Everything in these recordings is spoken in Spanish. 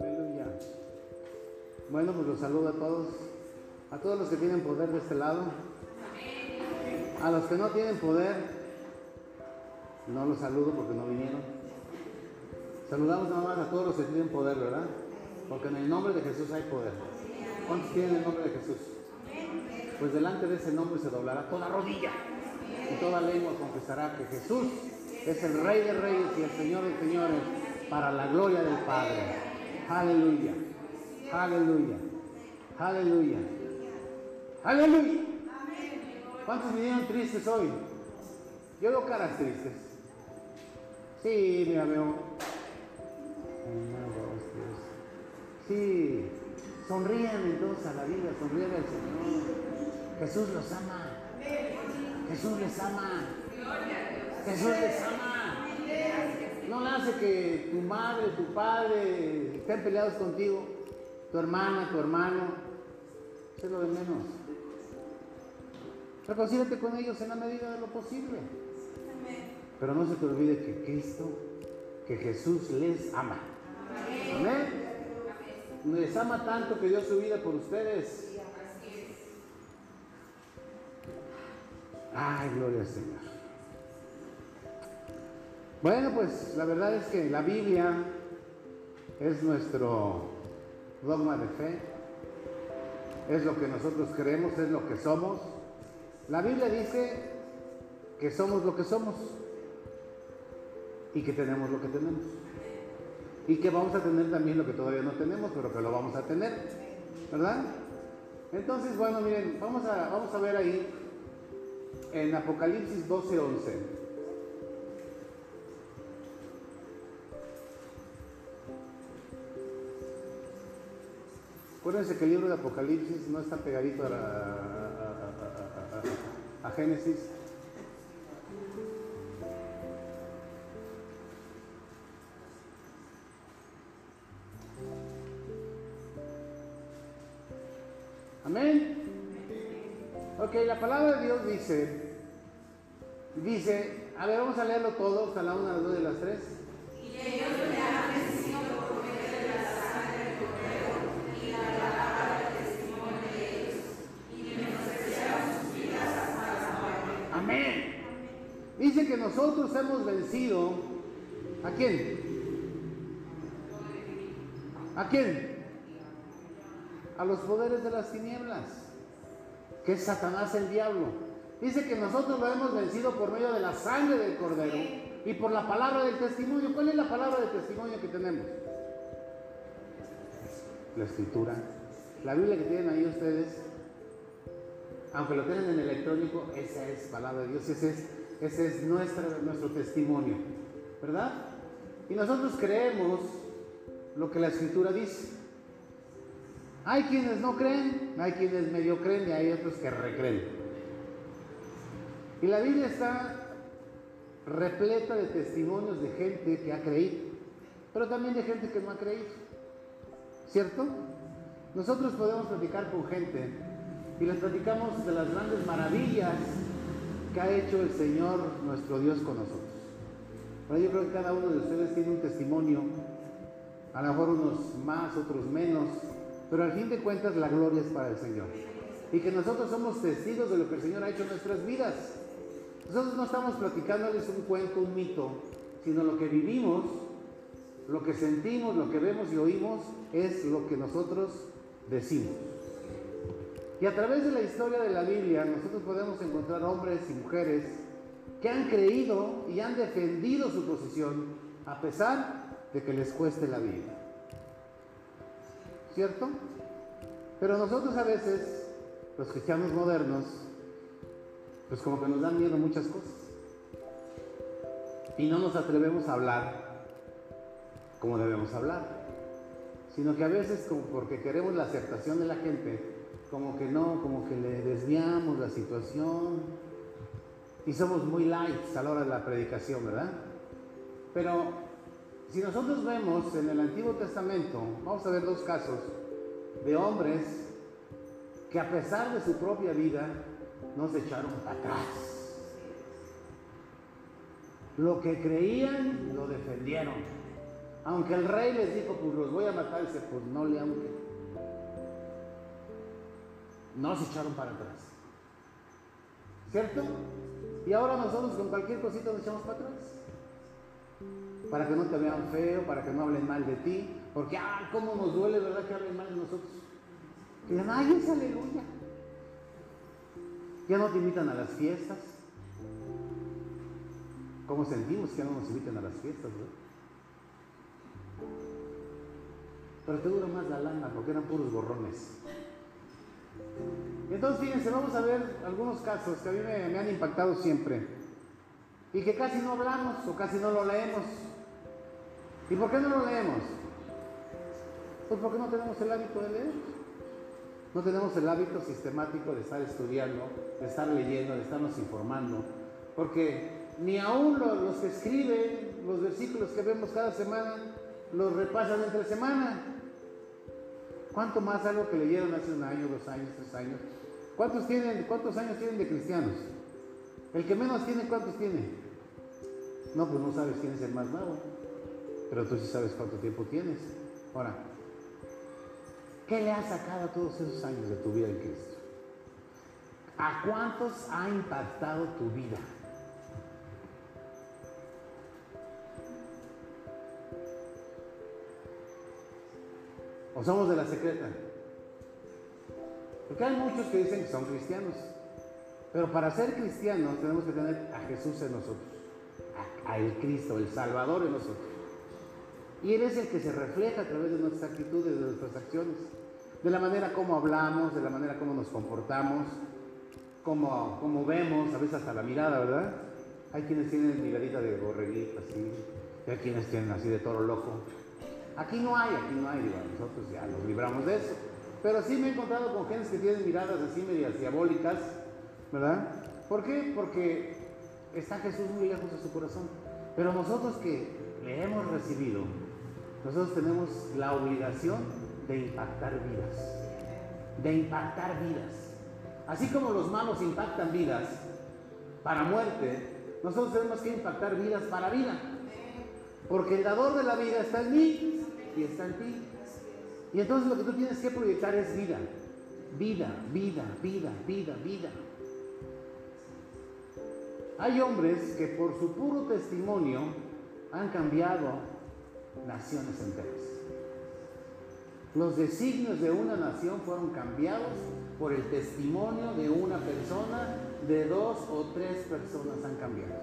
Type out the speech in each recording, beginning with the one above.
Aleluya. Bueno, pues los saludo a todos, a todos los que tienen poder de este lado. A los que no tienen poder, no los saludo porque no vinieron. Saludamos nada más a todos los que tienen poder, ¿verdad? Porque en el nombre de Jesús hay poder. ¿Cuántos tienen el nombre de Jesús? Pues delante de ese nombre se doblará toda rodilla y toda lengua confesará que Jesús es el Rey de Reyes y el Señor de Señores para la gloria del Padre. Aleluya. Aleluya. Aleluya. Aleluya. ¿Cuántos vinieron tristes hoy? Yo veo caras tristes. Sí, mira, veo. Sí, sonrían entonces a la vida, sonrían al Señor. Jesús los ama. Jesús les ama. Jesús les ama. No que tu madre, tu padre estén peleados contigo, tu hermana, tu hermano. Eso es lo de menos. Reconcílate con ellos en la medida de lo posible. Pero no se te olvide que Cristo, que Jesús les ama. Amén. Les ama tanto que dio su vida por ustedes. Ay, gloria al Señor. Bueno, pues la verdad es que la Biblia es nuestro dogma de fe. Es lo que nosotros creemos, es lo que somos. La Biblia dice que somos lo que somos y que tenemos lo que tenemos. Y que vamos a tener también lo que todavía no tenemos, pero que lo vamos a tener. ¿Verdad? Entonces, bueno, miren, vamos a, vamos a ver ahí en Apocalipsis 12, Acuérdense que el libro de Apocalipsis no está pegadito a, a- a- a Génesis. Amén. Ok, la palabra de Dios dice, dice, a ver, vamos a leerlo todo, hasta la una, las dos y las tres. Amén. Dice que nosotros hemos vencido. ¿A quién? ¿A quién? A los poderes de las tinieblas, que es Satanás el diablo. Dice que nosotros lo hemos vencido por medio de la sangre del cordero y por la palabra del testimonio. ¿Cuál es la palabra del testimonio que tenemos? La escritura. La Biblia que tienen ahí ustedes aunque lo tengan en electrónico, esa es palabra de Dios, ese es, ese es nuestro testimonio, ¿verdad? Y nosotros creemos lo que la escritura dice. Hay quienes no creen, hay quienes medio creen y hay otros que recreen. Y la Biblia está repleta de testimonios de gente que ha creído, pero también de gente que no ha creído. ¿Cierto? Nosotros podemos platicar con gente y les platicamos de las grandes maravillas que ha hecho el Señor nuestro Dios con nosotros. Pero yo creo que cada uno de ustedes tiene un testimonio, a lo mejor unos más, otros menos, pero al fin de cuentas la gloria es para el Señor. Y que nosotros somos testigos de lo que el Señor ha hecho en nuestras vidas. Nosotros no estamos platicándoles un cuento, un mito, sino lo que vivimos, lo que sentimos, lo que vemos y oímos es lo que nosotros decimos. Y a través de la historia de la Biblia nosotros podemos encontrar hombres y mujeres que han creído y han defendido su posición a pesar de que les cueste la vida. ¿Cierto? Pero nosotros a veces, los cristianos modernos, pues como que nos dan miedo muchas cosas. Y no nos atrevemos a hablar como debemos hablar. Sino que a veces, como porque queremos la aceptación de la gente, como que no, como que le desviamos la situación y somos muy light a la hora de la predicación, ¿verdad? Pero si nosotros vemos en el Antiguo Testamento, vamos a ver dos casos de hombres que a pesar de su propia vida no se echaron para atrás. Lo que creían lo defendieron. Aunque el rey les dijo, pues los voy a matar, dice, pues no le aunque. No se echaron para atrás. ¿Cierto? Y ahora nosotros con cualquier cosita nos echamos para atrás. Para que no te vean feo, para que no hablen mal de ti. Porque, ah, cómo nos duele, ¿verdad? Que hablen mal de nosotros. Que digan, ay, es aleluya. Ya no te invitan a las fiestas. ¿Cómo sentimos que no nos invitan a las fiestas, verdad? Pero te dura más la lana porque eran puros borrones. Entonces fíjense, vamos a ver algunos casos que a mí me, han impactado siempre y que casi no hablamos o casi no lo leemos. ¿Y por qué no lo leemos? Pues porque no tenemos el hábito de leer. No tenemos el hábito sistemático de estar estudiando, de estar leyendo, de estarnos informando. Porque ni aún los que escriben los versículos que vemos cada semana los repasan entre semana. ¿Cuánto más algo que leyeron hace un año, dos años, tres años? ¿Cuántos, tienen, ¿Cuántos años tienen de cristianos? El que menos tiene, ¿cuántos tiene? No, pues no sabes quién es el más nuevo. Pero tú sí sabes cuánto tiempo tienes. Ahora, ¿qué le ha sacado todos esos años de tu vida en Cristo? ¿A cuántos ha impactado tu vida? ¿O somos de la secreta? Porque hay muchos que dicen que son cristianos. Pero para ser cristianos tenemos que tener a Jesús en nosotros, a, el Cristo, el Salvador en nosotros. Y Él es el que se refleja a través de nuestras actitudes, de nuestras acciones, de la manera como hablamos, de la manera como nos comportamos, como, como vemos, a veces hasta la mirada, ¿verdad? Hay quienes tienen miradita de borreguita, así, y hay quienes tienen así de toro loco. Aquí no hay, aquí no hay, nosotros ya nos libramos de eso. Pero sí me he encontrado con gente que tienen miradas así medias diabólicas, ¿verdad? ¿Por qué? Porque está Jesús muy lejos de su corazón. Pero nosotros que le hemos recibido, nosotros tenemos la obligación de impactar vidas. De impactar vidas. Así como los malos impactan vidas para muerte, nosotros tenemos que impactar vidas para vida. Porque el dador de la vida está en mí está en ti. Y entonces lo que tú tienes que proyectar es vida. Vida, vida, vida, vida, vida. Hay hombres que por su puro testimonio han cambiado naciones enteras. Los designios de una nación fueron cambiados por el testimonio de una persona, de dos o tres personas han cambiado.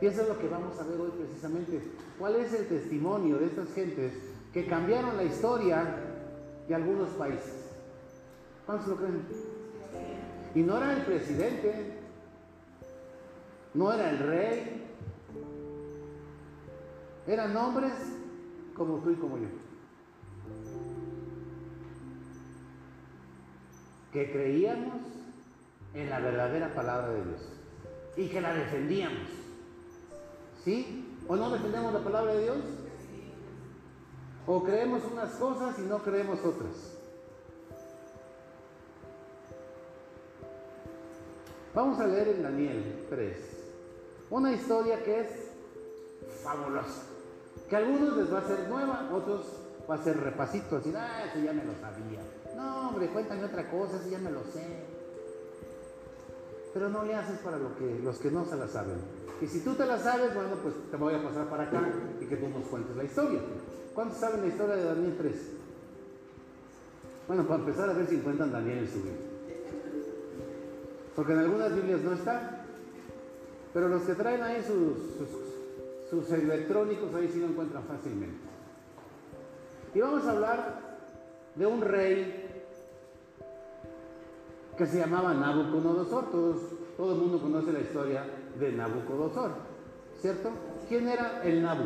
Y eso es lo que vamos a ver hoy precisamente. ¿Cuál es el testimonio de estas gentes que cambiaron la historia de algunos países? ¿Cuántos lo creen? Y no era el presidente, no era el rey, eran hombres como tú y como yo, que creíamos en la verdadera palabra de Dios y que la defendíamos. ¿Sí? ¿O no defendemos la palabra de Dios? ¿O creemos unas cosas y no creemos otras? Vamos a leer en Daniel 3 una historia que es fabulosa, que a algunos les va a ser nueva, otros va a ser repasito, así, ah, eso ya me lo sabía. No, hombre, cuéntame otra cosa, eso ya me lo sé. Pero no le haces para lo que, los que no se la saben. Y si tú te la sabes, bueno, pues te voy a pasar para acá y que tú nos cuentes la historia. ¿Cuántos saben la historia de Daniel 3? Bueno, para empezar a ver si encuentran Daniel en su Biblia. Porque en algunas Biblias no está. Pero los que traen ahí sus, sus, sus electrónicos, ahí sí lo encuentran fácilmente. Y vamos a hablar de un rey que se llamaba Nabucodonosor. Todos, todo el mundo conoce la historia de Nabucodonosor, ¿cierto? ¿Quién era el Nabu?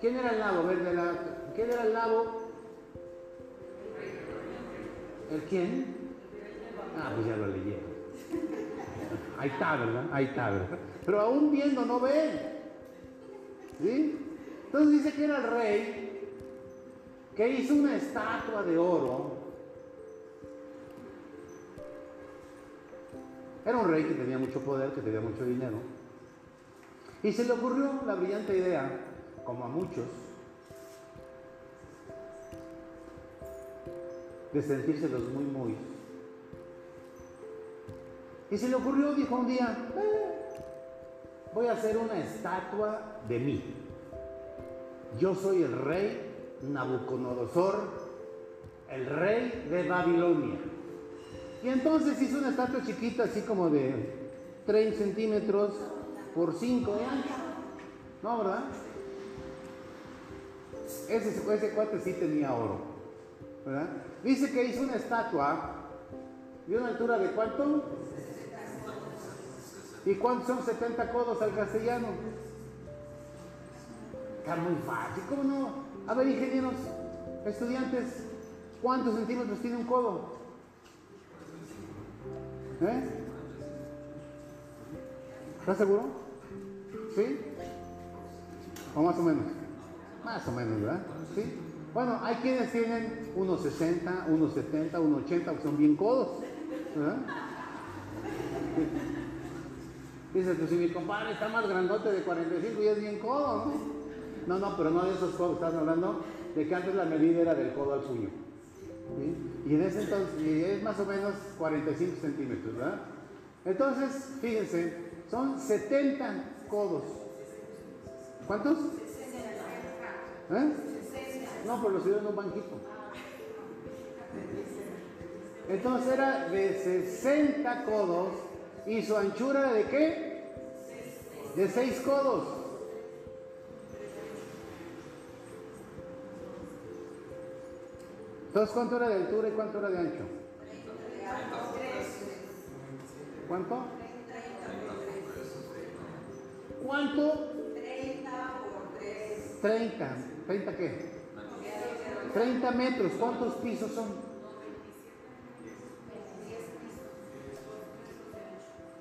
¿Quién era el la, ¿Quién era el Nabo? ¿El quién? Ah, pues ya lo leyeron. Ahí está, ¿verdad? Ahí está. Pero aún viendo no ven. ¿Sí? Entonces dice que era el rey que hizo una estatua de oro. Era un rey que tenía mucho poder, que tenía mucho dinero. Y se le ocurrió la brillante idea, como a muchos, de sentirse los muy, muy. Y se le ocurrió, dijo un día, eh, voy a hacer una estatua de mí. Yo soy el rey Nabucodonosor, el rey de Babilonia. Y entonces hizo una estatua chiquita, así como de 30 centímetros por 5 de ancho. ¿No, verdad? Ese, ese cuate sí tenía oro. ¿verdad? Dice que hizo una estatua de una altura de cuánto? ¿Y cuántos son 70 codos al castellano? Está muy fácil, ¿cómo no? A ver, ingenieros, estudiantes, ¿cuántos centímetros tiene un codo? ¿Eh? ¿Estás seguro? ¿Sí? ¿O más o menos? Más o menos, ¿verdad? ¿Sí? Bueno, hay quienes tienen unos 60, unos 70, unos 80, que son bien codos. ¿verdad? Dice, pues si mi compadre está más grandote de 45 y es bien codo, ¿no? No, no, pero no de esos codos, estás hablando de que antes la medida era del codo al puño. ¿Sí? Y en ese entonces, y es más o menos 45 centímetros, ¿verdad? Entonces, fíjense, son 70 codos. ¿Cuántos? ¿Eh? No, pero lo subieron en un banquito. Entonces era de 60 codos y su anchura de qué? De 6 codos. Entonces, ¿cuánto era de altura y cuánto era de ancho? ¿Cuánto? ¿Cuánto? 30. ¿30 qué? 30 metros. ¿Cuántos pisos son?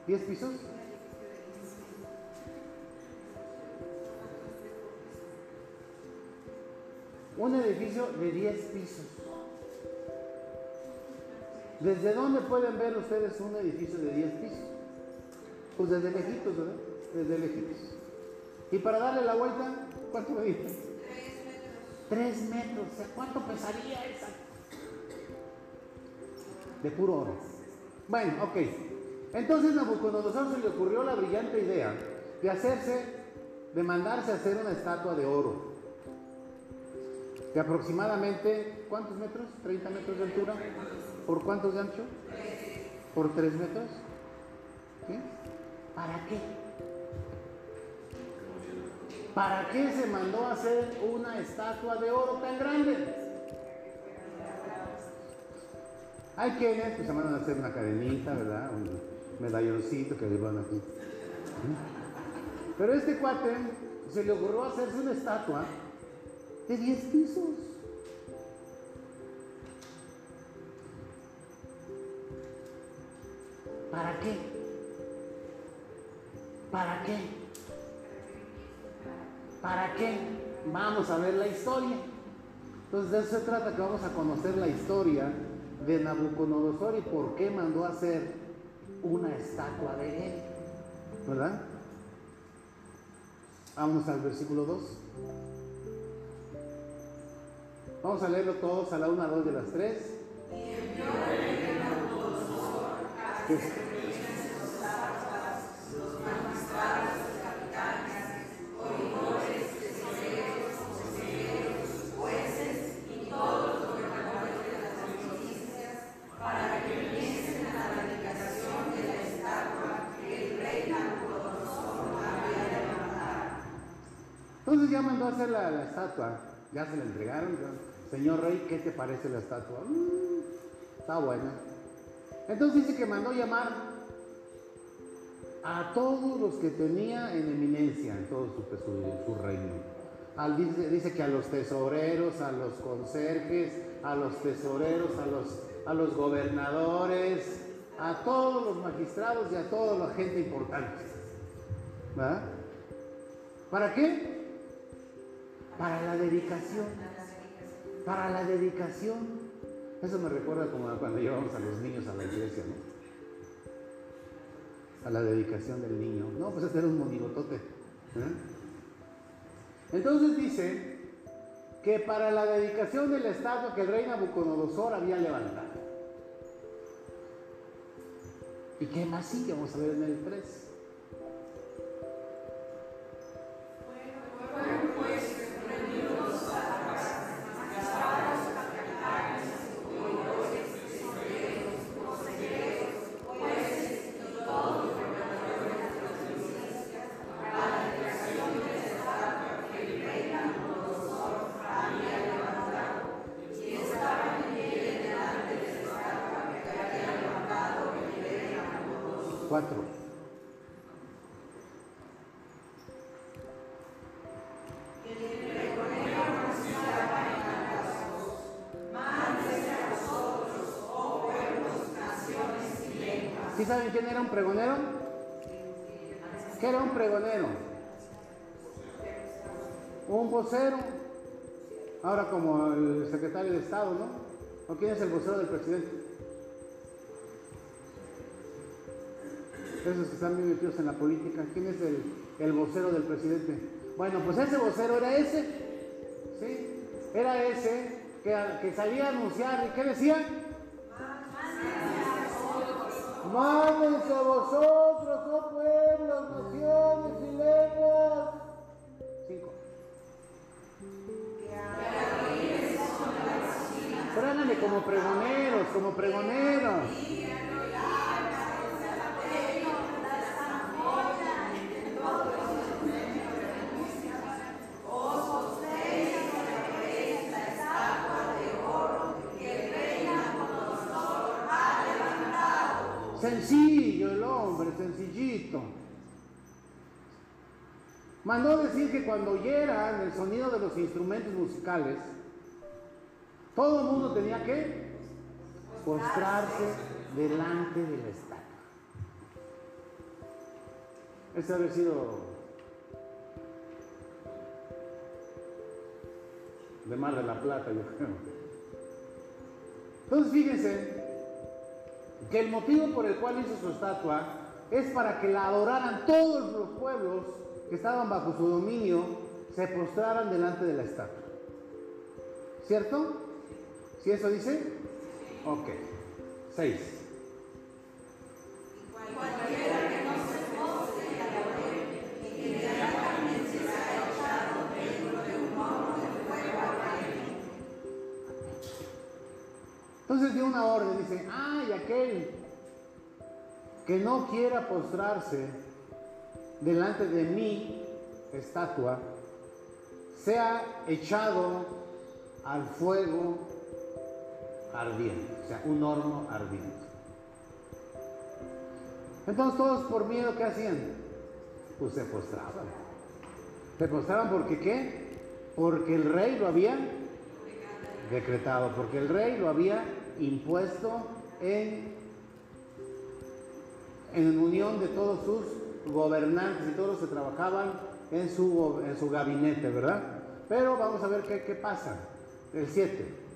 10 pisos. Un edificio de 10 pisos. ¿Desde dónde pueden ver ustedes un edificio de 10 pisos? Pues desde lejitos, ¿verdad? Desde lejitos. Y para darle la vuelta, ¿cuánto me dicen? Tres metros. O sea, ¿cuánto pesaría esa? De puro oro. Bueno, ok. Entonces Nabucodonosor se le ocurrió la brillante idea de hacerse, de mandarse a hacer una estatua de oro. De aproximadamente, ¿cuántos metros? ¿30 metros de altura? ¿Por cuántos de ancho? ¿Por 3 metros? ¿Qué? ¿Para qué? ¿Para qué se mandó a hacer una estatua de oro tan grande? Hay quienes pues, se mandan a hacer una cadenita, ¿verdad? Un medalloncito que le van aquí. Pero este cuate se le ocurrió hacerse una estatua de 10 pisos. ¿Para qué? ¿Para qué? ¿Para qué? Vamos a ver la historia. Entonces de eso se trata que vamos a conocer la historia de Nabucodonosor y por qué mandó a hacer una estatua de él. ¿Verdad? Vámonos al versículo 2. Vamos a leerlo todos a la 1, 2 de las 3. Entonces ya mandó a hacer la, la estatua, ya se la entregaron. Señor rey, ¿qué te parece la estatua? "Mm, está buena. Entonces dice que mandó llamar a todos los que tenía en eminencia en todo su, reino. Dice que a los tesoreros, a los conserjes, a los tesoreros, a los, a los gobernadores, a todos los magistrados y a toda la gente importante. ¿Verdad? ¿Para qué? Para la dedicación. Para la dedicación. Eso me recuerda como cuando llevamos a los niños a la iglesia, ¿no? A la dedicación del niño. No, pues este era un monigotote. Entonces dice que para la dedicación del estatua que el rey Nabucodonosor había levantado. ¿Y qué más sigue? Vamos a ver en el 3. Pregonero? ¿Qué era un pregonero? Un vocero. Ahora como el secretario de Estado, ¿no? ¿O quién es el vocero del presidente? Esos que están bien metidos en la política. ¿Quién es el, vocero del presidente? Bueno, pues ese vocero era ese. ¿Sí? Era ese que, que salía a anunciar. ¿Y qué decía? Mándense a vosotros, oh pueblos, naciones y lenguas. Cinco. Como pregoneros, como pregoneros. Sencillo el hombre, sencillito. Mandó decir que cuando oyeran el sonido de los instrumentos musicales, todo el mundo tenía que postrarse delante del estatua. Ese había sido de Mar de la Plata, yo creo. Entonces fíjense, que el motivo por el cual hizo su estatua es para que la adoraran todos los pueblos que estaban bajo su dominio, se postraran delante de la estatua. ¿Cierto? ¿Si eso dice? Ok. Seis. Entonces dio una orden, dice, ay, aquel que no quiera postrarse delante de mi estatua, sea echado al fuego ardiente, o sea, un horno ardiente. Entonces todos por miedo, ¿qué hacían? Pues se postraban. Se postraban porque qué? Porque el rey lo había decretado, porque el rey lo había impuesto en, en unión de todos sus gobernantes y todos los que trabajaban en su, en su gabinete, ¿verdad? Pero vamos a ver qué, qué pasa. El 7.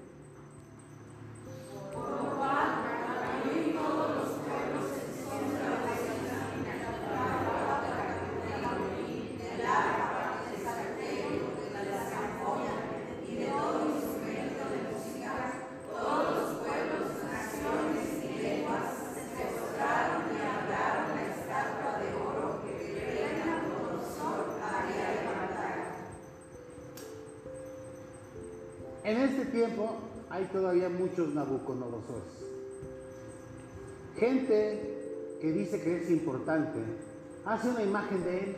Nabucodonosores. Gente que dice que es importante, hace una imagen de él.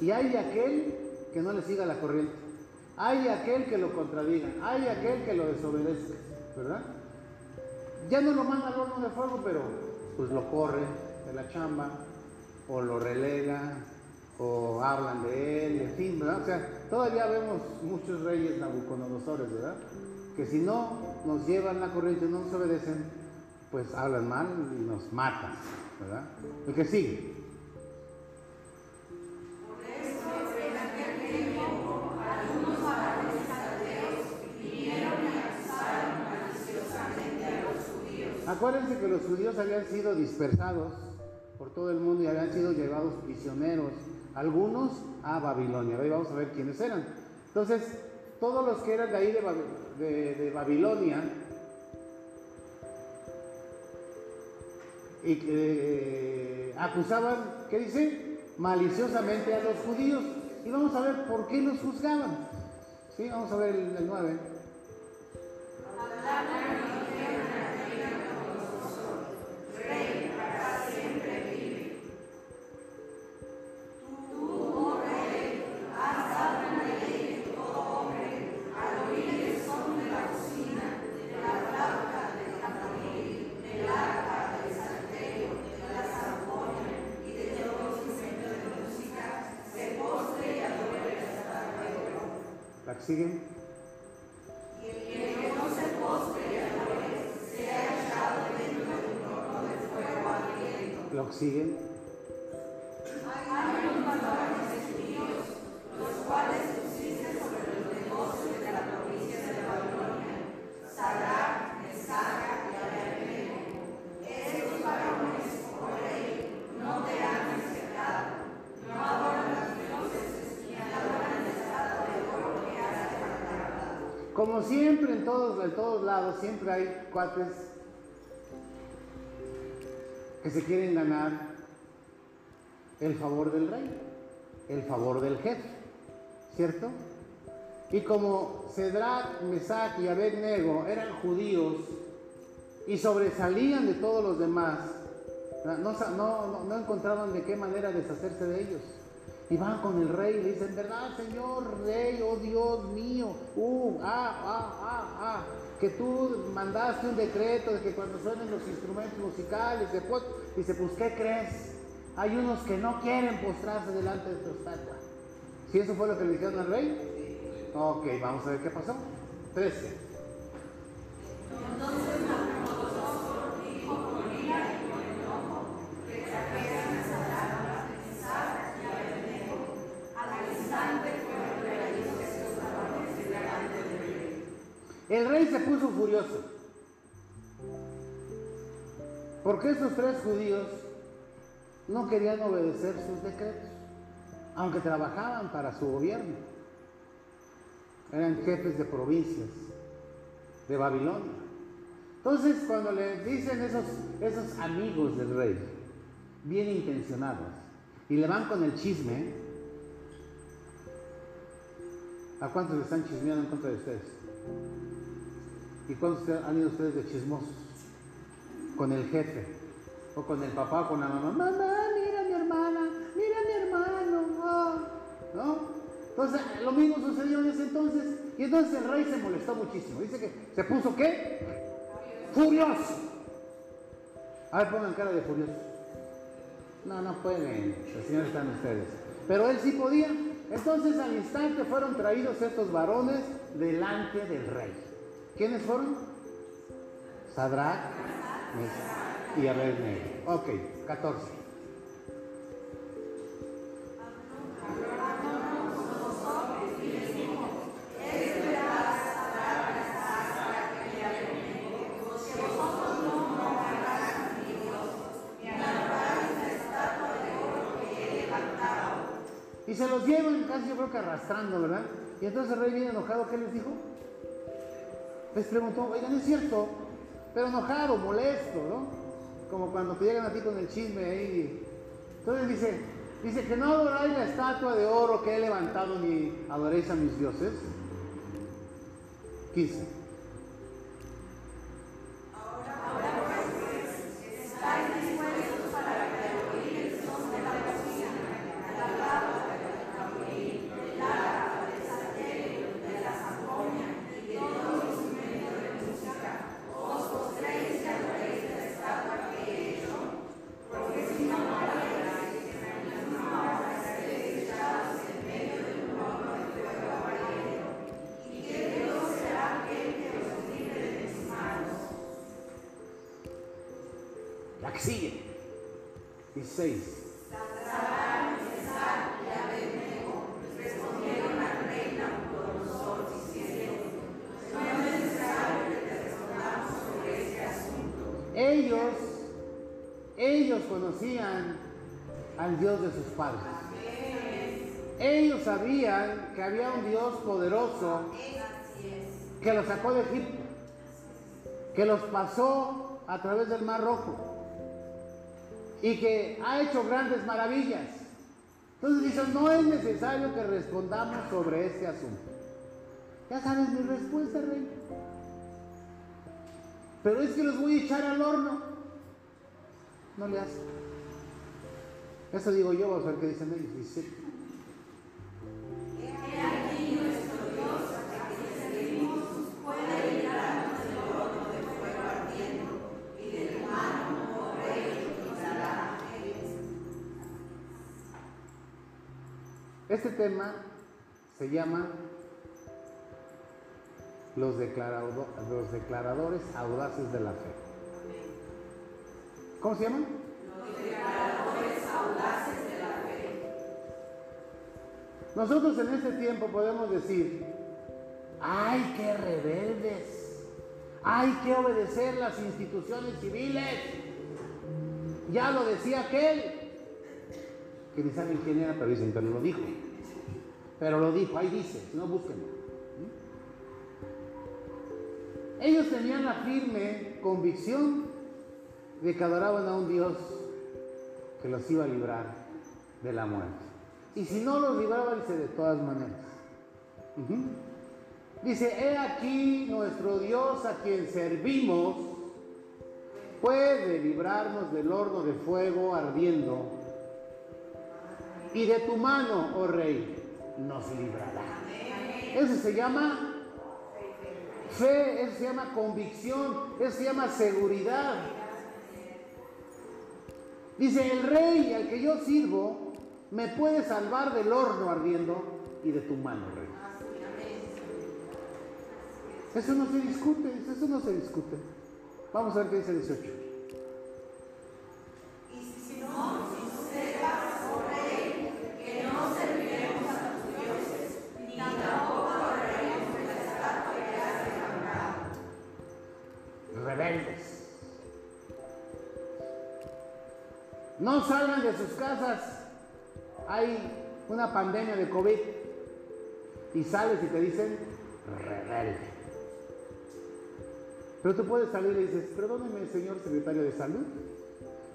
Y hay aquel que no le siga la corriente. Hay aquel que lo contradiga. Hay aquel que lo desobedezca. ¿Verdad? Ya no lo manda al horno de fuego, pero pues lo corre de la chamba o lo relega o hablan de él, en fin, ¿verdad? O sea, todavía vemos muchos reyes nabucodonosores, ¿verdad? Que si no nos llevan la corriente, no nos obedecen, pues hablan mal y nos matan, ¿verdad? El que sigue. Acuérdense que los judíos habían sido dispersados por todo el mundo y habían sido llevados prisioneros algunos a Babilonia. Ahí vamos a ver quiénes eran. Entonces, todos los que eran de ahí de, Babilonia y eh, acusaban, ¿qué dice? Maliciosamente a los judíos. Y vamos a ver por qué los juzgaban. Sí, vamos a ver el, el 9. Todos, todos lados, siempre hay cuates que se quieren ganar el favor del rey, el favor del jefe, ¿cierto? Y como Cedrac, Mesac y Abednego eran judíos y sobresalían de todos los demás, no, no, no encontraban de qué manera deshacerse de ellos. Y van con el rey y le dicen, ¿verdad, Señor Rey, oh Dios mío? Uh, ah, ah, ah, ah, que tú mandaste un decreto de que cuando suenen los instrumentos musicales, dice, pues, ¿qué crees? Hay unos que no quieren postrarse delante de tu estatua. ¿Si eso fue lo que le dijeron al rey? Ok, vamos a ver qué pasó. 13. Entonces Nabucodonosor dijo con ira y con enojo que trajeran a Sadrach, Mesach y Abednego. Al instante fueron traídos estos varones delante del rey. El rey se puso furioso. Porque esos tres judíos no querían obedecer sus decretos, aunque trabajaban para su gobierno. Eran jefes de provincias de Babilonia. Entonces, cuando le dicen esos, esos amigos del rey, bien intencionados, y le van con el chisme, ¿a cuántos le están chismeando en contra de ustedes? ¿Y cuántos han ido ustedes de chismosos? Con el jefe, o con el papá, o con la mamá. Mamá, mira mi hermana, mira mi hermano. ah", ¿No? Entonces, lo mismo sucedió en ese entonces. Y entonces el rey se molestó muchísimo. Dice que se puso ¿qué? Furioso. A ver, pongan cara de furioso. No, no pueden. El Señor está en ustedes. Pero él sí podía. Entonces al instante fueron traídos estos varones delante del rey. ¿Quiénes fueron? Sadrach, y Abednego. Ok, 14. Y se los llevan casi yo creo que arrastrando, ¿verdad? Y entonces el rey viene enojado, ¿qué les dijo? Les preguntó, oigan, es cierto, pero enojado, molesto, ¿no? Como cuando te llegan a ti con el chisme ahí. Entonces dice, dice que no adoráis la estatua de oro que he levantado ni adoréis a mis dioses. 15. Sacó de Egipto, que los pasó a través del Mar Rojo y que ha hecho grandes maravillas. Entonces dicen, no es necesario que respondamos sobre este asunto. Ya sabes mi respuesta, rey. Pero es que los voy a echar al horno. No le hace. Eso digo yo, vamos a ver qué dicen ellos. Dice, Este tema se llama los, declaradores audaces de la fe. ¿Cómo se llaman? Los declaradores audaces de la fe. Nosotros en este tiempo podemos decir, hay que rebeldes, hay que obedecer las instituciones civiles. Ya lo decía aquel, que ni saben quién era, pero dicen, pero lo dijo. Pero lo dijo, ahí dice, no busquen. Ellos tenían la firme convicción de que adoraban a un Dios que los iba a librar de la muerte. Y si no los libraba, dice de todas maneras. Dice, he aquí nuestro Dios a quien servimos puede librarnos del horno de fuego ardiendo. Y de tu mano, oh rey, nos librará. Eso se llama fe, eso se llama convicción, eso se llama seguridad. Dice, el rey al que yo sirvo me puede salvar del horno ardiendo y de tu mano, rey. Eso no se discute, eso no se discute. Vamos a ver qué dice 18. No salgan de sus casas. Hay una pandemia de COVID. Y sales y te dicen rebelde. Pero tú puedes salir y dices, perdóneme, señor secretario de salud,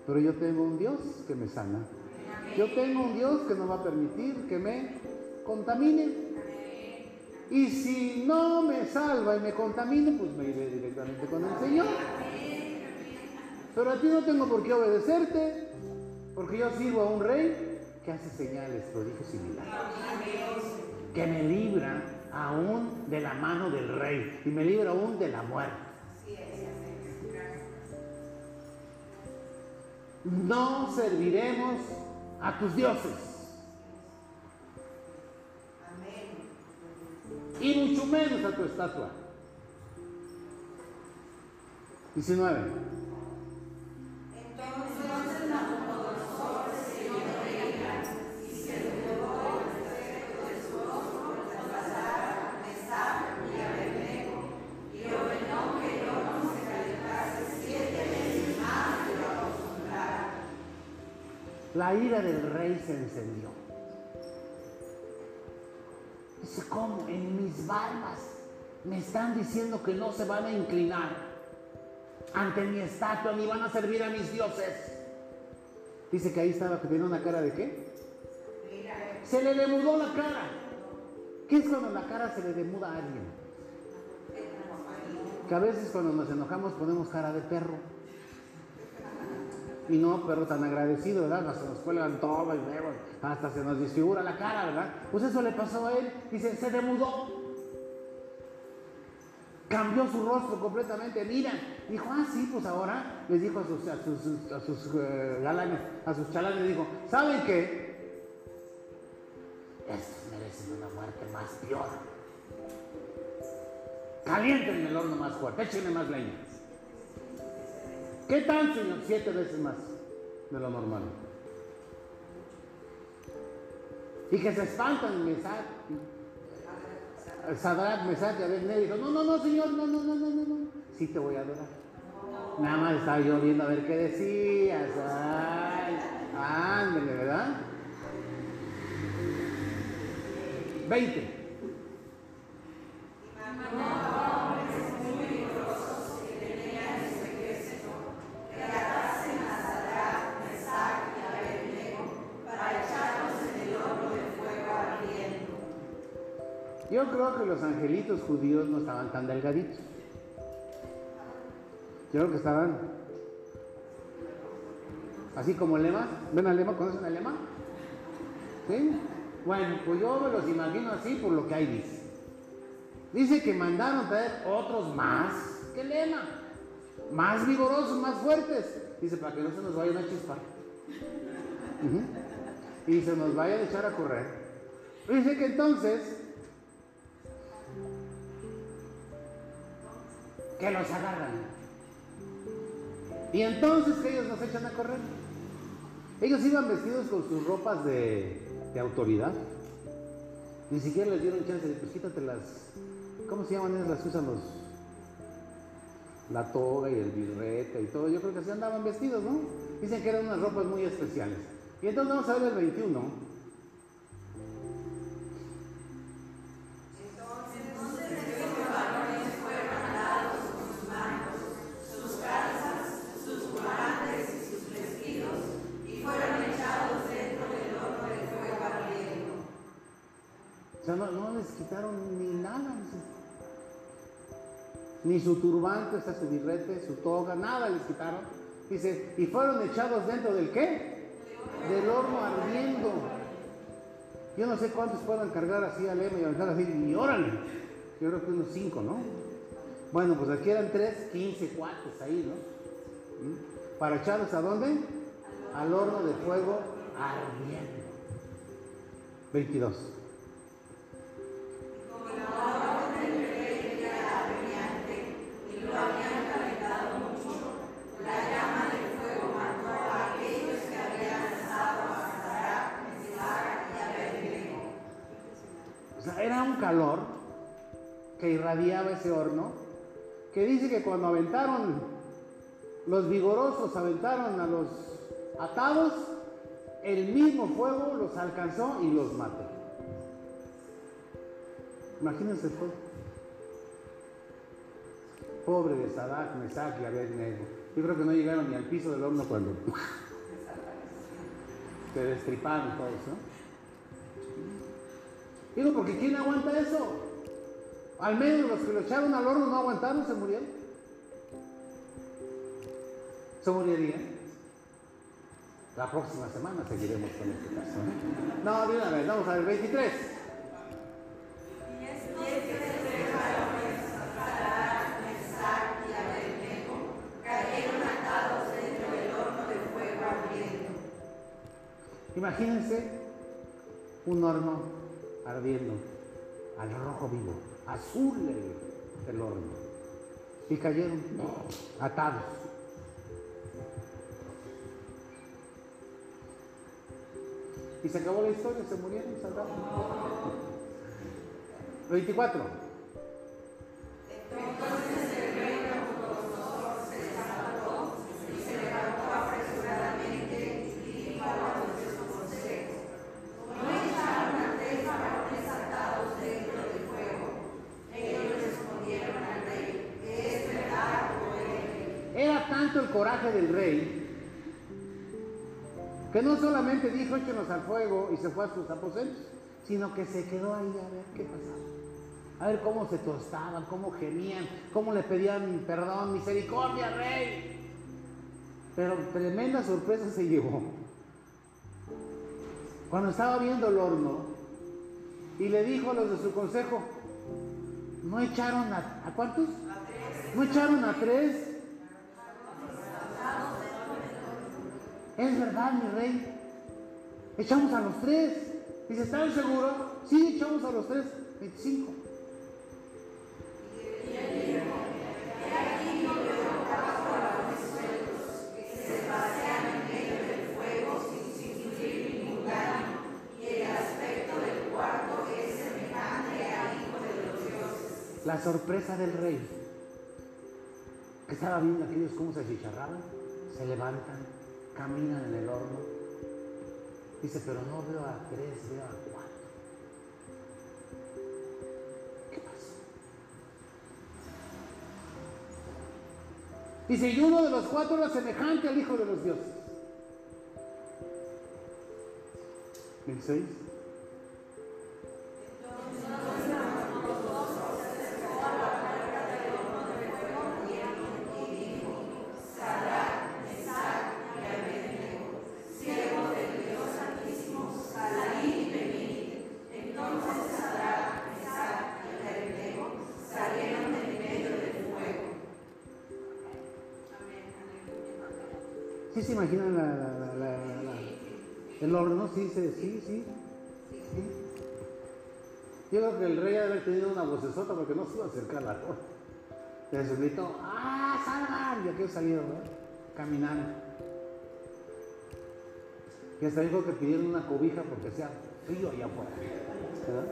pero yo tengo un Dios que me sana. Yo tengo un Dios que no va a permitir que me contamine. Y si no me salva y me contamine, pues me iré directamente con el Señor. Pero a ti no tengo por qué obedecerte. Porque yo sirvo a un rey que hace señales, prodigios y milagros. Que me libra aún de la mano del rey y me libra aún de la muerte. No serviremos a tus dioses. Y mucho menos a tu estatua. 19. La ira del rey se encendió. Dice, ¿cómo? En mis barbas me están diciendo que no se van a inclinar ante mi estatua ni van a servir a mis dioses. Dice que ahí estaba que tenía una cara de qué? Se le demudó la cara. ¿Qué es cuando la cara se le demuda a alguien? Que a veces cuando nos enojamos ponemos cara de perro. Y no, pero tan agradecido, ¿verdad? Se nos cuelgan todo y luego hasta se nos disfigura la cara, ¿verdad? Pues eso le pasó a él. Dice, se demudó. Cambió su rostro completamente. Mira, dijo, ah, sí, pues ahora les dijo a sus, a sus, a sus eh, galanes, a sus chalanes, dijo, ¿saben qué? Estos merecen una muerte más peor. Calienten el horno más fuerte, échenle más leña. ¿Qué tal, Señor? Siete veces más de lo normal. Y que se espantan, Mesach, Sadrat, Mesach y Abednego dijo, no, no, no, Señor, no, no, no, no, no, no, sí te voy a adorar. Nada más estaba yo viendo a ver qué decías. Ay, ándale, ¿verdad? 20. Yo creo que los angelitos judíos no estaban tan delgaditos. Yo creo que estaban así como lema. ¿Ven al lema? ¿Conocen al lema? ¿Sí? Bueno, pues yo me los imagino así por lo que hay dice. Dice que mandaron traer otros más que lema. Más vigorosos, más fuertes. Dice, para que no se nos vayan a chispar. Ujú. Y se nos vaya a echar a correr. Dice que entonces que los agarran. Y entonces que ellos nos echan a correr. Ellos iban vestidos con sus ropas de, de autoridad. Ni siquiera les dieron chance de, pues quítate las, ¿cómo se llaman esas las usan los? La toga y el birrete y todo. Yo creo que así andaban vestidos, ¿no? Dicen que eran unas ropas muy especiales. Y entonces vamos a ver el 21. Ni su turbante, o su birrete, su toga, nada les quitaron. Dice, y fueron echados dentro del qué? Del horno ardiendo. Yo no sé cuántos puedan cargar así al lema y aventar así, y órale. Yo creo que unos cinco, ¿no? Bueno, pues aquí eran tres, quince cuates ahí, ¿no? ¿Mm? Para echarlos a dónde? Al horno de fuego ardiendo. 22. Calor que irradiaba ese horno, que dice que cuando aventaron, los vigorosos aventaron a los atados, el mismo fuego los alcanzó y los mató. Imagínense el fuego. Pobre de Sadak, Mesach y Abednego. Yo creo que no llegaron ni al piso del horno cuando se destriparon todos, ¿no? Digo, porque ¿quién aguanta eso? Al menos los que lo echaron al horno no aguantaron, se murieron. Se morirían. La próxima semana seguiremos con este caso. ¿eh? No, de una vez, vamos a ver, 23. Imagínense un horno ardiendo, al rojo vivo, azul el, horno. Y cayeron atados. Y se acabó la historia, se murieron, salvaron. 24. Era tanto coraje del rey que no solamente dijo échenos al fuego y se fue a sus aposentos, sino que se quedó ahí a ver qué pasaba. A ver cómo se tostaban, cómo gemían, cómo le pedían perdón, misericordia, rey. Pero tremenda sorpresa se llevó. Cuando estaba viendo el horno y le dijo a los de su consejo, ¿no echaron a, ¿a cuántos? ¿No echaron a tres? Es verdad, mi rey. Echamos a los tres. Dice, ¿están seguros? Sí, echamos a los tres. 25. La sorpresa del rey, que estaba viendo aquellos cómo se achicharraban, se levantan, caminan en el horno. Dice, pero no veo a tres, veo a cuatro. ¿Qué pasó? Dice, y uno de los cuatro era semejante al Hijo de los Dioses. ¿Me se imaginan la, la- la- el horno? Sí, sí, sí, sí. Yo creo que el rey debe haber tenido una vocesota porque no se iba a acercar al horno. Gritó, ¡ah, salgan! Y aquellos salieron, ¿no? Caminando. Y hasta dijo que pidieron una cobija porque hacía frío allá afuera. ¿verdad?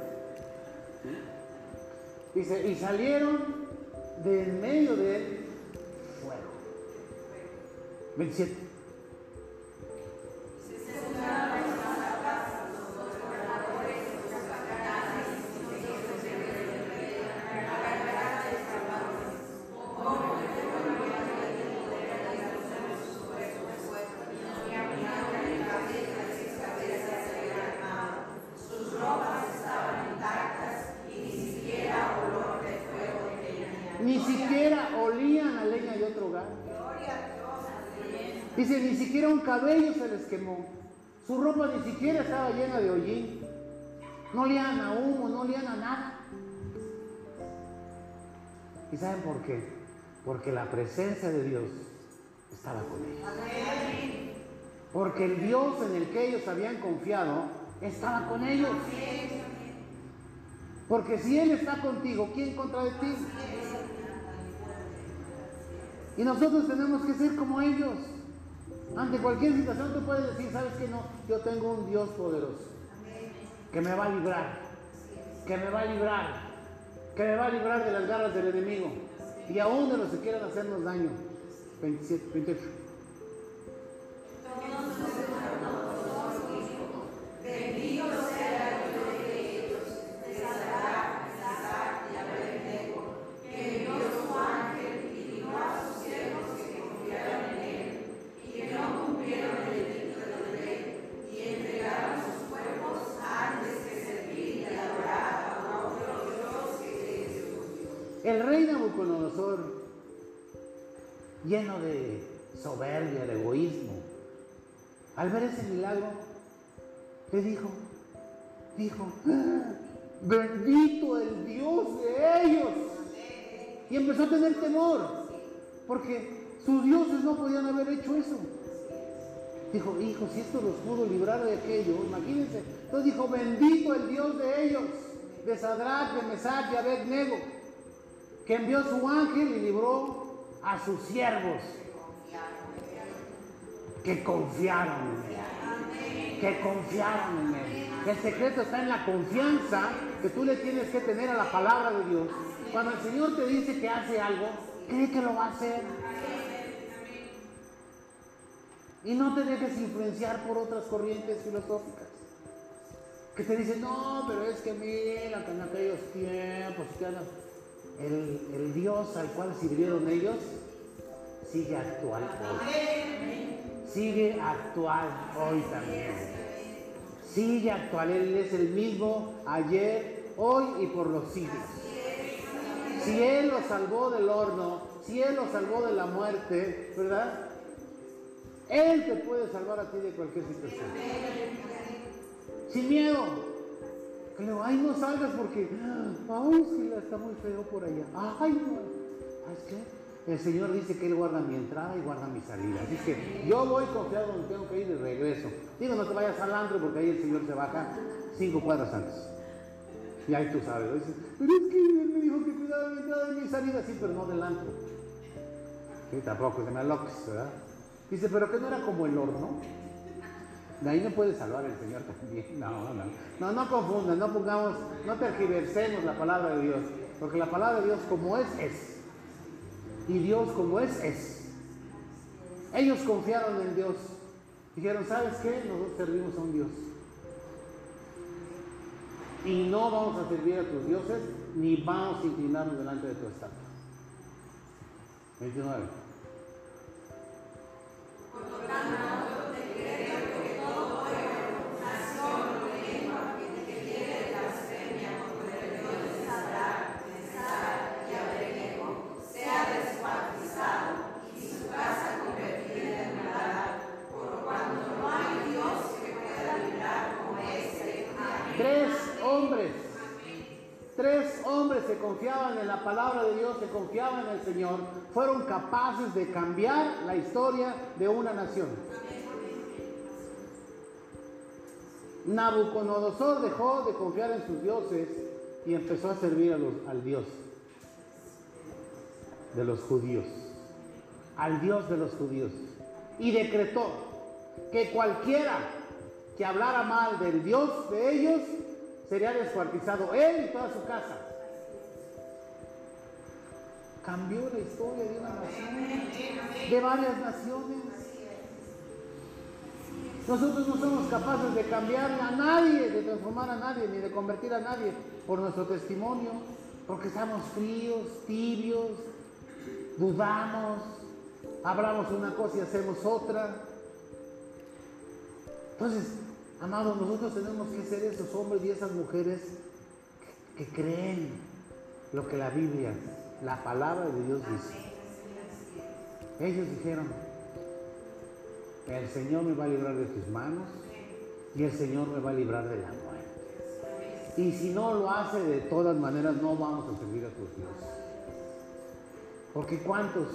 Dice, y salieron de en medio de él fuego. 27. Cabello se les quemó. Su ropa ni siquiera estaba llena de hollín. No olían a humo, no olían a nada. ¿Y saben por qué? Porque la presencia de Dios estaba con ellos. Porque el Dios en el que ellos habían confiado estaba con ellos. Porque si Él está contigo, ¿quién contra de ti? Y nosotros tenemos que ser como ellos. Ante cualquier situación tú puedes decir, ¿sabes qué? No, yo tengo un Dios poderoso que me va a librar, que me va a librar, que me va a librar de las garras del enemigo y aún de los que quieran hacernos daño. 27, 28. Al ver ese milagro, le dijo, dijo, "Ah, bendito el Dios de ellos. Y empezó a tener temor, porque sus dioses no podían haber hecho eso. Dijo, hijo, si esto los pudo librar de aquello, imagínense. Entonces dijo, bendito el Dios de ellos, de Sadrach, de Mesach y Abednego, que envió su ángel y libró a sus siervos que confiaron en él. Que confiaron en él. El secreto está en la confianza que tú le tienes que tener a la palabra de Dios. Cuando el Señor te dice que hace algo, cree que lo va a hacer. Y no te dejes influenciar por otras corrientes filosóficas. Que te dicen, no, pero es que mira, que en aquellos tiempos, el Dios al cual sirvieron ellos sigue actual hoy. Sigue actual hoy también. Sigue actual. Él es el mismo ayer, hoy y por los siglos. Si Él lo salvó del horno, si Él lo salvó de la muerte, ¿verdad? Él te puede salvar a ti de cualquier situación. Sin miedo. Digo, ay, no salgas porque, ay, sí, está muy feo por allá. Ay, no. ¿Sabes qué? El Señor dice que Él guarda mi entrada y guarda mi salida. Así que yo voy confiado donde tengo que ir y regreso. Digo, no te vayas al antro porque ahí el Señor se baja cinco cuadras antes. Y ahí tú sabes. Pero es que Él me dijo que cuidaba mi entrada y mi salida. Sí, pero no del antro. Sí, tampoco se me aloques, ¿verdad? Dice, pero que no era como el horno. De ahí no puede salvar el Señor también. No, no. No, no confundan, no pongamos, no tergiversemos la palabra de Dios. Porque la palabra de Dios como es, es. Y Dios como es, es. Ellos confiaron en Dios. Dijeron, ¿sabes qué? Nosotros servimos a un Dios. Y no vamos a servir a tus dioses, ni vamos a inclinarnos delante de tu estatua. 29. Por lo tanto, Tres hombres. Tres hombres se confiaban en la palabra de Dios, se confiaban en el Señor, fueron capaces de cambiar la historia de una nación. Nabucodonosor dejó de confiar en sus dioses y empezó a servir al Dios de los judíos, al Dios de los judíos. Y decretó que cualquiera que hablara mal del Dios de ellos sería descuartizado, él y toda su casa. Cambió la historia de una nación, de varias naciones. Nosotros no somos capaces de cambiar a nadie, de transformar a nadie, ni de convertir a nadie por nuestro testimonio, porque estamos fríos, tibios, dudamos, hablamos una cosa y hacemos otra. Entonces, amados, nosotros tenemos que ser esos hombres y esas mujeres que, creen lo que la Biblia, la palabra de Dios dice. Ellos dijeron, el Señor me va a librar de tus manos y el Señor me va a librar de la muerte. Y si no lo hace, de todas maneras no vamos a servir a tus dioses. Porque cuántos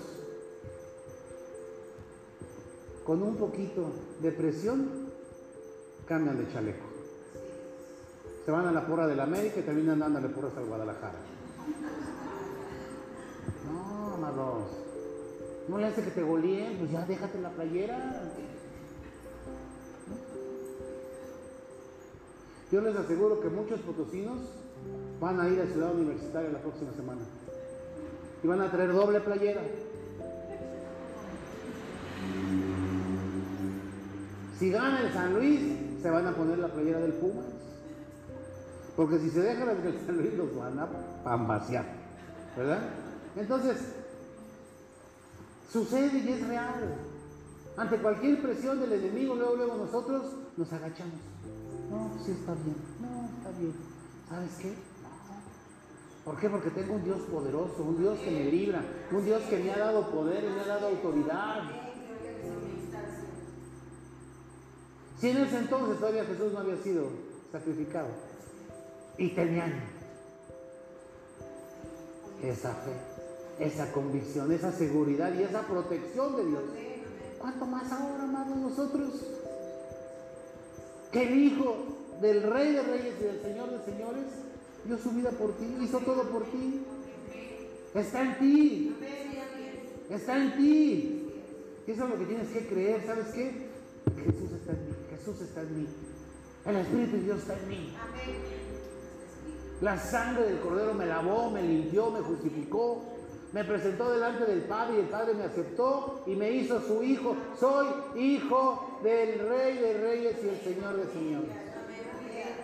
con un poquito de presión cambian de chaleco. Se van a la porra de la América y terminan dándole porras al Guadalajara. No, amados. No le hace que te goleen, pues ya déjate la playera. Yo les aseguro que muchos potosinos van a ir a Ciudad Universitaria la próxima semana. Y van a traer doble playera. Si gana el San Luis, se van a poner la playera del Pumas. Porque si se dejan el San Luis, los van a pambasear. ¿Verdad? Entonces, sucede y es real. Ante cualquier presión del enemigo, luego, luego nosotros nos agachamos. No, sí está bien. No, está bien. ¿Sabes qué? ¿Por qué? Porque tengo un Dios poderoso, un Dios que me libra, un Dios que me ha dado poder y me ha dado autoridad. Si en ese entonces todavía Jesús no había sido sacrificado y tenían esa fe, esa convicción, esa seguridad y esa protección de Dios, ¿cuánto más ahora, amados, nosotros? Que el Hijo del Rey de Reyes y del Señor de Señores dio su vida por ti, hizo todo por ti. Está en ti. Está en ti. Eso es lo que tienes que creer. ¿Sabes qué? Jesús está en. Jesús está en mí. El Espíritu de Dios está en mí. La sangre del Cordero me lavó, me limpió, me justificó, me presentó delante del Padre y el Padre me aceptó y me hizo su hijo. Soy hijo del Rey de Reyes y el Señor de Señores.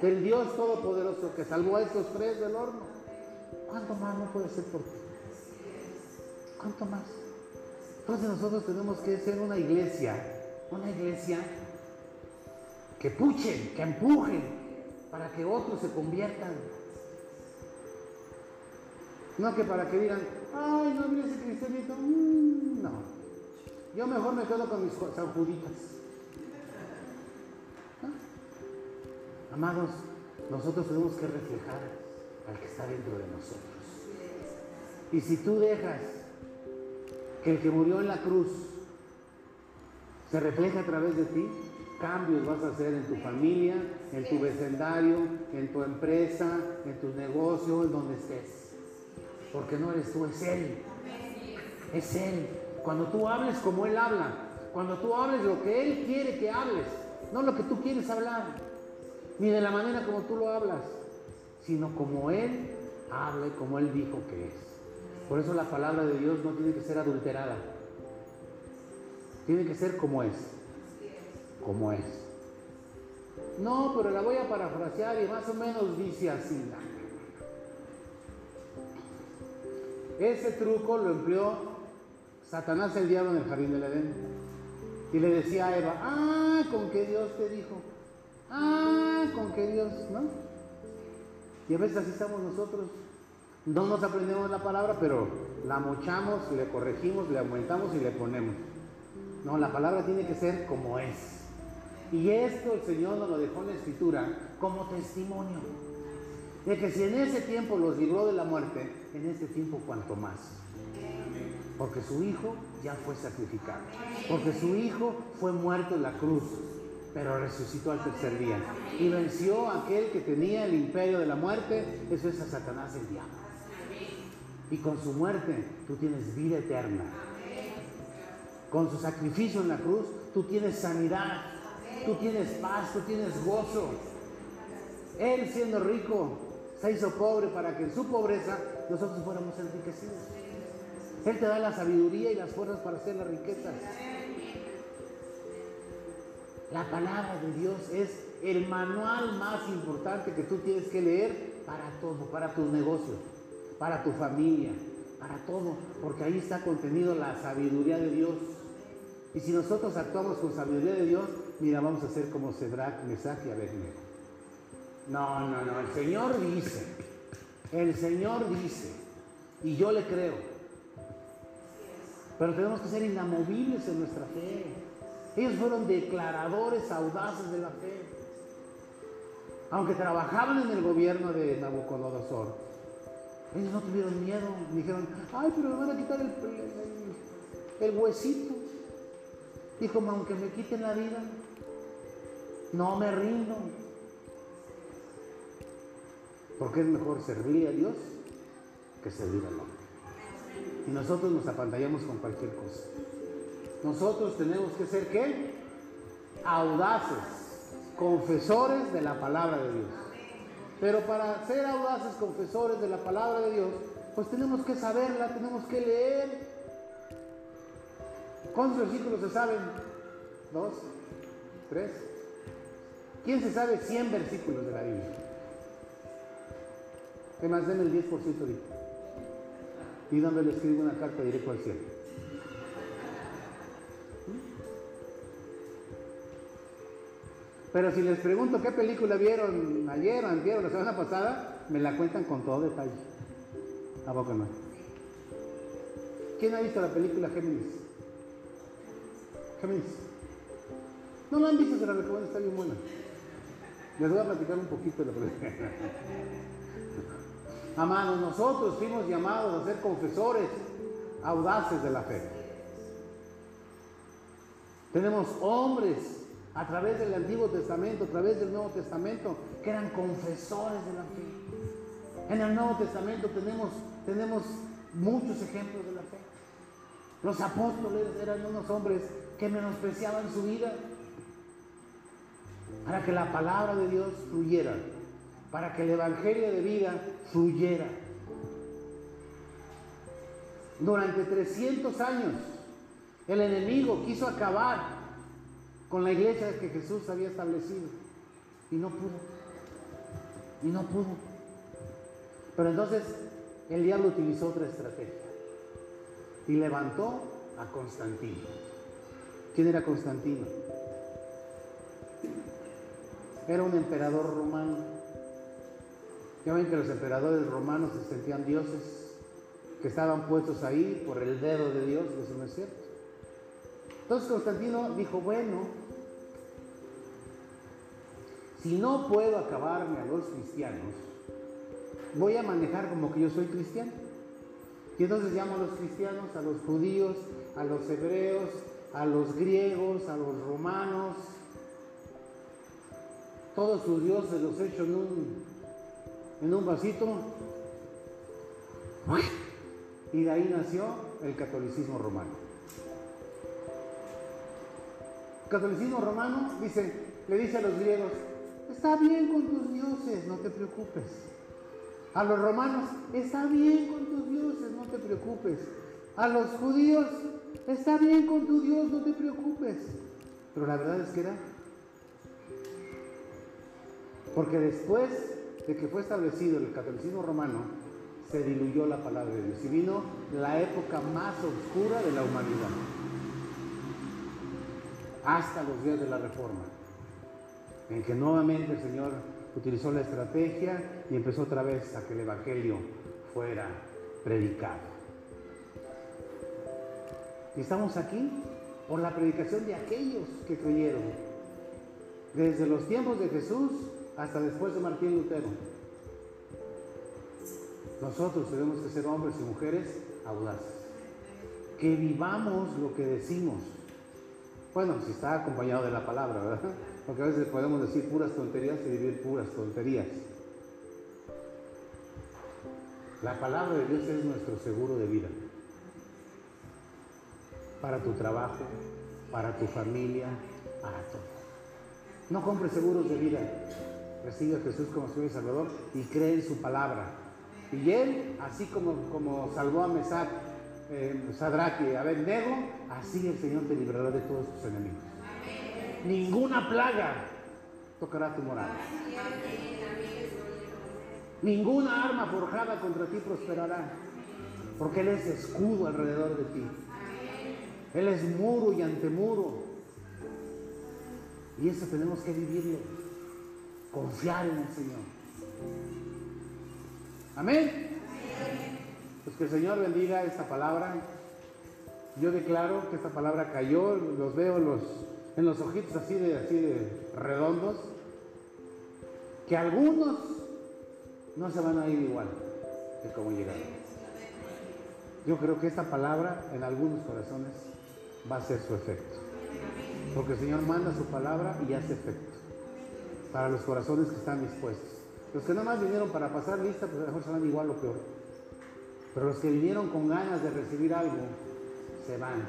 Del Dios Todopoderoso que salvó a estos tres del horno. ¿Cuánto más no puede ser por ti? ¿Cuánto más? Entonces nosotros tenemos que ser una iglesia, una iglesia que puchen, que empujen para que otros se conviertan. No que para que digan, ay, no mira ese cristianito. Mm, no. Yo mejor me quedo con mis sanjuditas. ¿Ah? Amados, nosotros tenemos que reflejar al que está dentro de nosotros. Y si tú dejas que el que murió en la cruz se refleja a través de ti, cambios vas a hacer en tu familia, en tu vecindario, en tu empresa, en tu negocio, en donde estés. Porque no eres tú, es Él. Es Él. Cuando tú hables como Él habla, cuando tú hables lo que Él quiere que hables, no lo que tú quieres hablar, ni de la manera como tú lo hablas, sino como Él habla y como Él dijo que es. Por eso la palabra de Dios no tiene que ser adulterada. Tiene que ser como es. Como es. No, pero la voy a parafrasear y más o menos dice así. Ese truco lo empleó Satanás el diablo en el jardín del Edén. Y le decía a Eva, ah, con que Dios te dijo. Ah, con que Dios, ¿no? Y a veces así estamos nosotros. No nos aprendemos la palabra, pero la mochamos, le corregimos, le aumentamos y le ponemos. No, la palabra tiene que ser como es. Y esto el Señor nos lo dejó en la Escritura como testimonio. De que si en ese tiempo los libró de la muerte, en este tiempo cuanto más. Porque su Hijo ya fue sacrificado. Porque su Hijo fue muerto en la cruz, pero resucitó al tercer día. Y venció a aquel que tenía el imperio de la muerte, eso es a Satanás el diablo. Y con su muerte tú tienes vida eterna. Con su sacrificio en la cruz tú tienes sanidad, tú tienes paz, tú tienes gozo. Él siendo rico se hizo pobre para que en su pobreza nosotros fuéramos enriquecidos. Él te da la sabiduría y las fuerzas para hacer las riquezas. La palabra de Dios es el manual más importante que tú tienes que leer para todo, para tus negocios, para tu familia, para todo, porque ahí está contenido la sabiduría de Dios. Y si nosotros actuamos con sabiduría de Dios, mira, vamos a ser como Sedrach, Mesach y Abednego. No, no, no, el Señor dice, el Señor dice, y yo le creo. Pero tenemos que ser inamovibles en nuestra fe. Ellos fueron declaradores audaces de la fe. Aunque trabajaban en el gobierno de Nabucodonosor, ellos no tuvieron miedo. Dijeron, ay, pero me van a quitar el, el, el huesito. Dijo, aunque me quiten la vida, no me rindo. Porque es mejor servir a Dios que servir al hombre. Y nosotros nos apantallamos con cualquier cosa. Nosotros tenemos que ser qué? Audaces, confesores de la palabra de Dios. Pero para ser audaces, confesores de la palabra de Dios, pues tenemos que saberla, tenemos que leer. ¿Cuántos versículos se saben? ¿Dos? ¿Tres? ¿Quién se sabe 100 versículos de la Biblia? Que más den el 10% ahorita. Y donde le escribo una carta directo al cielo. Pero si les pregunto qué película vieron ayer o antier o la semana pasada, me la cuentan con todo detalle. ¿A poco no? ¿Quién ha visto la película Géminis? Géminis. No la han visto, se la recomiendo, está bien buena. Les voy a platicar un poquito de la. Amados, nosotros fuimos llamados a ser confesores audaces de la fe. Tenemos hombres a través del Antiguo Testamento, a través del Nuevo Testamento, que eran confesores de la fe. En el Nuevo Testamento tenemos, tenemos muchos ejemplos de la fe. Los apóstoles eran unos hombres que menospreciaban su vida para que la palabra de Dios fluyera, para que el Evangelio de vida fluyera. Durante 300 años el enemigo quiso acabar con la iglesia que Jesús había establecido y no pudo. Y no pudo. Pero entonces el diablo utilizó otra estrategia y levantó a Constantino. ¿Quién era Constantino? Era un emperador romano. Ya ven que los emperadores romanos se sentían dioses, que estaban puestos ahí por el dedo de Dios, eso no es cierto. Entonces Constantino dijo, bueno, si no puedo acabarme a los cristianos, voy a manejar como que yo soy cristiano. Y entonces llamo a los cristianos, a los judíos, a los hebreos, a los griegos, a los romanos, todos sus dioses los echo en un, en un vasito. Y de ahí nació el catolicismo romano. El catolicismo romano dice, le dice a los griegos, está bien con tus dioses, no te preocupes. A los romanos, está bien con tus dioses, no te preocupes. A los judíos, está bien con tu Dios, no te preocupes. Pero la verdad es que era porque después de que fue establecido el catolicismo romano, se diluyó la palabra de Dios y vino la época más oscura de la humanidad, hasta los días de la Reforma, en que nuevamente el Señor utilizó la estrategia y empezó otra vez a que el Evangelio fuera predicado. Y estamos aquí por la predicación de aquellos que creyeron desde los tiempos de Jesús hasta después de Martín Lutero. Nosotros tenemos que ser hombres y mujeres audaces, que vivamos lo que decimos. Bueno, si está acompañado de la palabra, ¿verdad? Porque a veces podemos decir puras tonterías y vivir puras tonterías. La palabra de Dios es nuestro seguro de vida. Para tu trabajo, para tu familia, para todo. No compres seguros de vida. Recibe a Jesús como Señor y Salvador y cree en su palabra. Y Él, así como, como salvó a Mesac, eh, Sadrach y Abednego, así el Señor te librará de todos tus enemigos. Ninguna plaga tocará tu morada. Ninguna arma forjada contra ti prosperará, porque Él es escudo alrededor de ti. Él es muro y antemuro. Y eso tenemos que vivirlo, confiar en el Señor. Amén. Pues que el Señor bendiga esta palabra. Yo declaro que esta palabra cayó, los veo los, en los ojitos así de, así de redondos, que algunos no se van a ir igual que como llegaron. Yo creo que esta palabra en algunos corazones va a ser su efecto. Porque el Señor manda su palabra y hace efecto para los corazones que están dispuestos. Los que nada más vinieron para pasar lista, pues a lo mejor se van igual o peor. Pero los que vinieron con ganas de recibir algo, se van.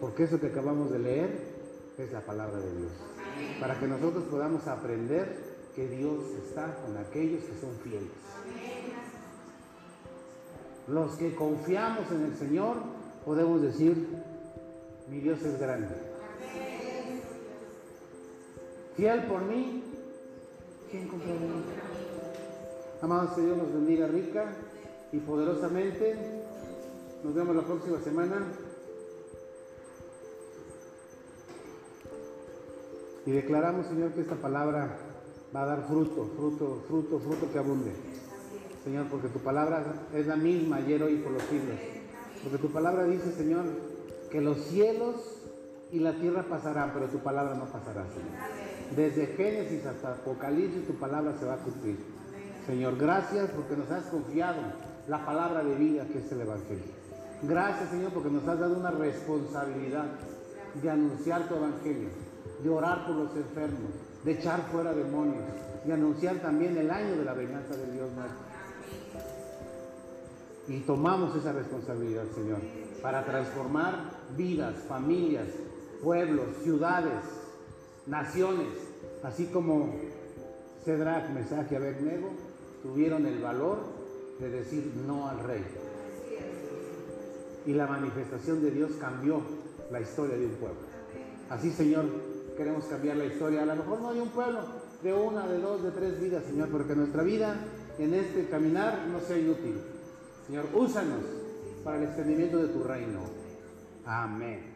Porque eso que acabamos de leer es la palabra de Dios. Para que nosotros podamos aprender que Dios está con aquellos que son fieles. Los que confiamos en el Señor podemos decir, mi Dios es grande. Fiel por mí, ¿quién contra mí? Amado Señor, nos bendiga rica y poderosamente. Nos vemos la próxima semana. Y declaramos, Señor, que esta palabra va a dar fruto, fruto, fruto, fruto que abunde. Señor, porque tu palabra es la misma ayer, hoy y por los siglos. Porque tu palabra dice, Señor, que los cielos y la tierra pasarán, pero tu palabra no pasará, Señor. Desde Génesis hasta Apocalipsis tu palabra se va a cumplir. Señor, gracias porque nos has confiado la palabra de vida que es el Evangelio. Gracias, Señor, porque nos has dado una responsabilidad de anunciar tu Evangelio, de orar por los enfermos, de echar fuera demonios, de anunciar también el año de la venganza de Dios nuestro. Y tomamos esa responsabilidad, Señor, para transformar vidas, familias, pueblos, ciudades, naciones, así como Cedrac, Mesach y Abednego, tuvieron el valor de decir no al rey. Y la manifestación de Dios cambió la historia de un pueblo. Así, Señor, queremos cambiar la historia. A lo mejor no de un pueblo, de una, de dos, de tres vidas, Señor, porque nuestra vida en este caminar no sea inútil. Señor, úsanos para el extendimiento de tu reino. Amén.